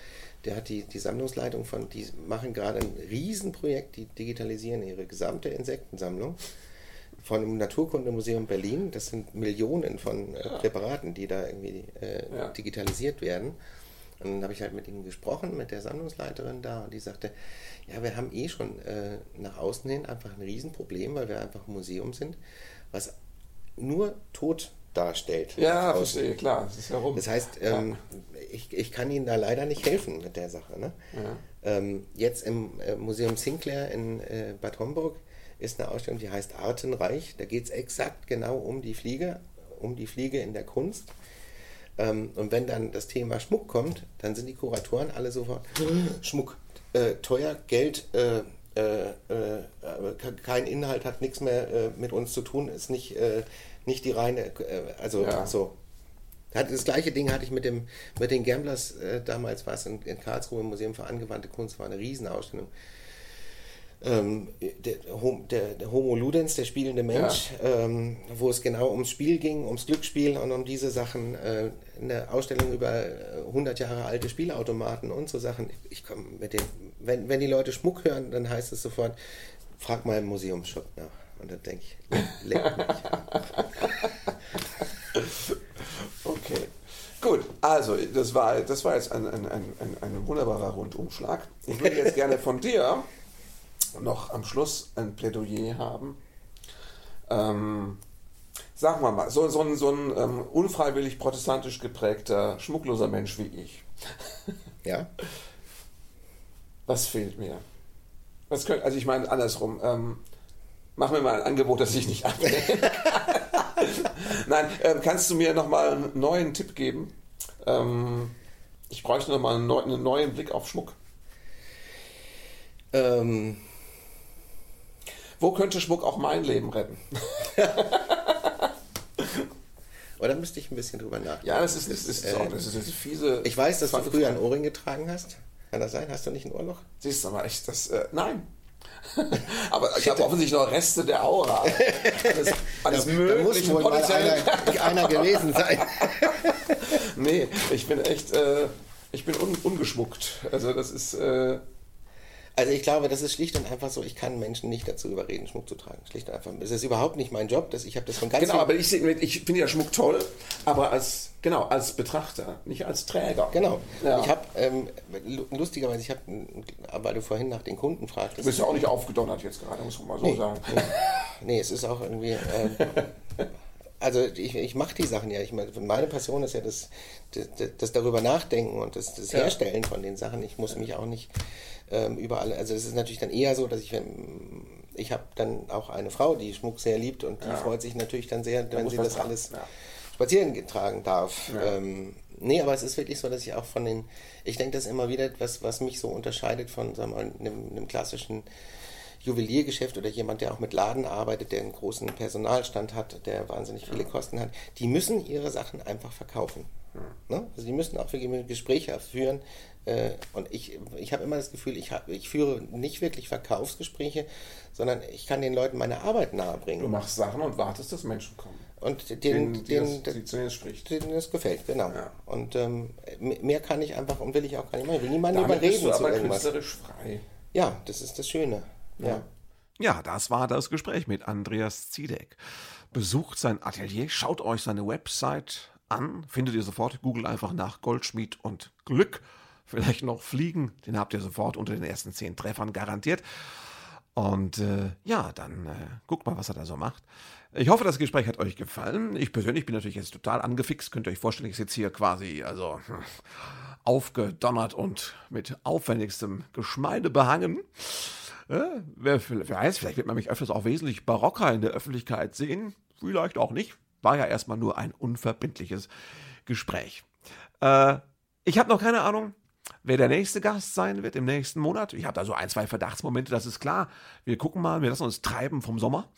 der hat die, die Sammlungsleitung von, die machen gerade ein Riesenprojekt, die digitalisieren ihre gesamte Insektensammlung von dem Naturkundemuseum Berlin. Das sind Millionen von äh, Präparaten, die da irgendwie äh, ja. digitalisiert werden. Und dann habe ich halt mit ihnen gesprochen, mit der Sammlungsleiterin da, und die sagte, ja, wir haben eh schon äh, nach außen hin einfach ein Riesenproblem, weil wir einfach ein Museum sind, was nur Tod darstellt. Ja, verstehe, klar. Das, ist ja rum. das heißt, ähm, ja. ich, ich kann Ihnen da leider nicht helfen mit der Sache. Ne? Ja. Ähm, jetzt im äh, Museum Sinclair in äh, Bad Homburg ist eine Ausstellung, die heißt Artenreich. Da geht es exakt genau um die Fliege, um die Fliege in der Kunst. Ähm, und wenn dann das Thema Schmuck kommt, dann sind die Kuratoren alle sofort Schmuck äh, teuer, Geld, äh, äh, äh kein Inhalt, hat nichts mehr äh, mit uns zu tun, ist nicht, äh, nicht die reine, also ja. so. Das gleiche Ding hatte ich mit, dem, mit den Gamblers damals, war es in, in Karlsruhe im Museum für angewandte Kunst, war eine Riesenausstellung ähm, der, der, der, Homo Ludens, der spielende Mensch, ja. ähm, wo es genau ums Spiel ging, ums Glücksspiel und um diese Sachen. Äh, eine Ausstellung über 100 äh, Jahre alte Spielautomaten und so Sachen. Ich komme mit dem, wenn, wenn die Leute Schmuck hören, dann heißt es sofort, frag mal im Museumsshop nach. Und dann denke ich, leck mich. [laughs] okay. Gut, also das war, das war jetzt ein, ein, ein, ein, ein wunderbarer Rundumschlag. Ich würde jetzt gerne von dir noch am Schluss ein Plädoyer haben. Ähm, sagen wir mal, so, so ein, so ein ähm, unfreiwillig protestantisch geprägter, schmuckloser Mensch wie ich. [laughs] Ja. Was fehlt mir? Was könnt, also ich meine andersrum, ähm, mach mir mal ein Angebot, das ich nicht ablehne. [laughs] Nein, ähm, kannst du mir nochmal einen neuen Tipp geben? Ähm, ich bräuchte nochmal einen, neu, einen neuen Blick auf Schmuck. Ähm, wo könnte Schmuck auch mein Leben retten? [laughs] Oder müsste ich ein bisschen drüber nachdenken? Ja, das ist, das ist, äh, das ist, das ist fiese. Ich weiß, dass du früher einen Ohrring getragen hast. Kann das sein? Hast du nicht ein Ohrloch? Siehst du mal, ich das. Äh, nein. [laughs] Aber ich habe offensichtlich noch Reste der Aura. [laughs] Alles, alles da, da muss wohl mal einer, einer gewesen sein. nee, ich bin echt, äh, ich bin un, ungeschmuckt. Also das ist, äh, also ich glaube, das ist schlicht und einfach so, ich kann Menschen nicht dazu überreden, Schmuck zu tragen. Schlicht und einfach. Es ist überhaupt nicht mein Job, dass ich habe das von ganz Genau, aber ich, ich finde ja Schmuck toll, aber als genau, als Betrachter, nicht als Träger. Genau. Ja. Ich habe ähm, lustigerweise, ich habe, weil du vorhin nach den Kunden fragst. Du bist ja auch nicht aufgedonnert jetzt gerade, muss man mal so nee, sagen. Nee. es ist auch irgendwie. Äh, [laughs] also ich, ich mache die Sachen ja. Ich meine, meine Passion ist ja das, das, das darüber nachdenken und das, das Herstellen ja. von den Sachen. Ich muss mich auch nicht ähm, überall. Also es ist natürlich dann eher so, dass ich, ich habe dann auch eine Frau, die Schmuck sehr liebt und die Ja. freut sich natürlich dann sehr, wenn sie was das alles Ja. spazieren getragen darf. Ja. Ähm, nee, aber es ist wirklich so, dass ich auch von den, ich denke, das immer wieder etwas, was mich so unterscheidet von sagen wir mal, einem, einem klassischen Juweliergeschäft oder jemand, der auch mit Laden arbeitet, der einen großen Personalstand hat, der wahnsinnig viele Kosten hat. Die müssen ihre Sachen einfach verkaufen. Ne? Also die müssen auch wirklich Gespräche führen. Äh, und ich, ich habe immer das Gefühl, ich, hab, ich führe nicht wirklich Verkaufsgespräche, sondern ich kann den Leuten meine Arbeit Du nahebringen. machst Sachen und wartest, dass Menschen kommen. Und den, Denen, den, das, den, die zu denen es spricht. denen das gefällt, genau. Ja. Und ähm, mehr kann ich einfach und will ich auch gar nicht machen. Ich will niemanden Damit bist überreden du zu aber irgendwas. künstlerisch frei. Ja, das ist das Schöne. Ja. Ja, das war das Gespräch mit Andreas Ziedek. Besucht sein Atelier, schaut euch seine Website an, findet ihr sofort, googelt einfach nach Goldschmied und Glück. Vielleicht noch Fliegen, den habt ihr sofort unter den ersten zehn Treffern garantiert. Und äh, ja, dann äh, guckt mal, was er da so macht. Ich hoffe, das Gespräch hat euch gefallen. Ich persönlich bin natürlich jetzt total angefixt. Könnt ihr euch vorstellen, ich sitze hier quasi, also aufgedonnert und mit aufwendigstem Geschmeide behangen. Wer, wer weiß, vielleicht wird man mich öfters auch wesentlich barocker in der Öffentlichkeit sehen. Vielleicht auch nicht. War ja erstmal nur ein unverbindliches Gespräch. Äh, ich habe noch keine Ahnung, wer der nächste Gast sein wird im nächsten Monat. Ich habe da so ein, zwei Verdachtsmomente, das ist klar. Wir gucken mal, wir lassen uns treiben vom Sommer.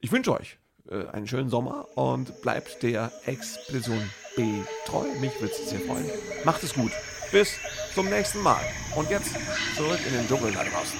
Ich wünsche euch äh, einen schönen Sommer und bleibt der Expedition B treu. Mich würde es sehr freuen. Macht es gut. Bis zum nächsten Mal. Und jetzt zurück in den Dschungel da draußen.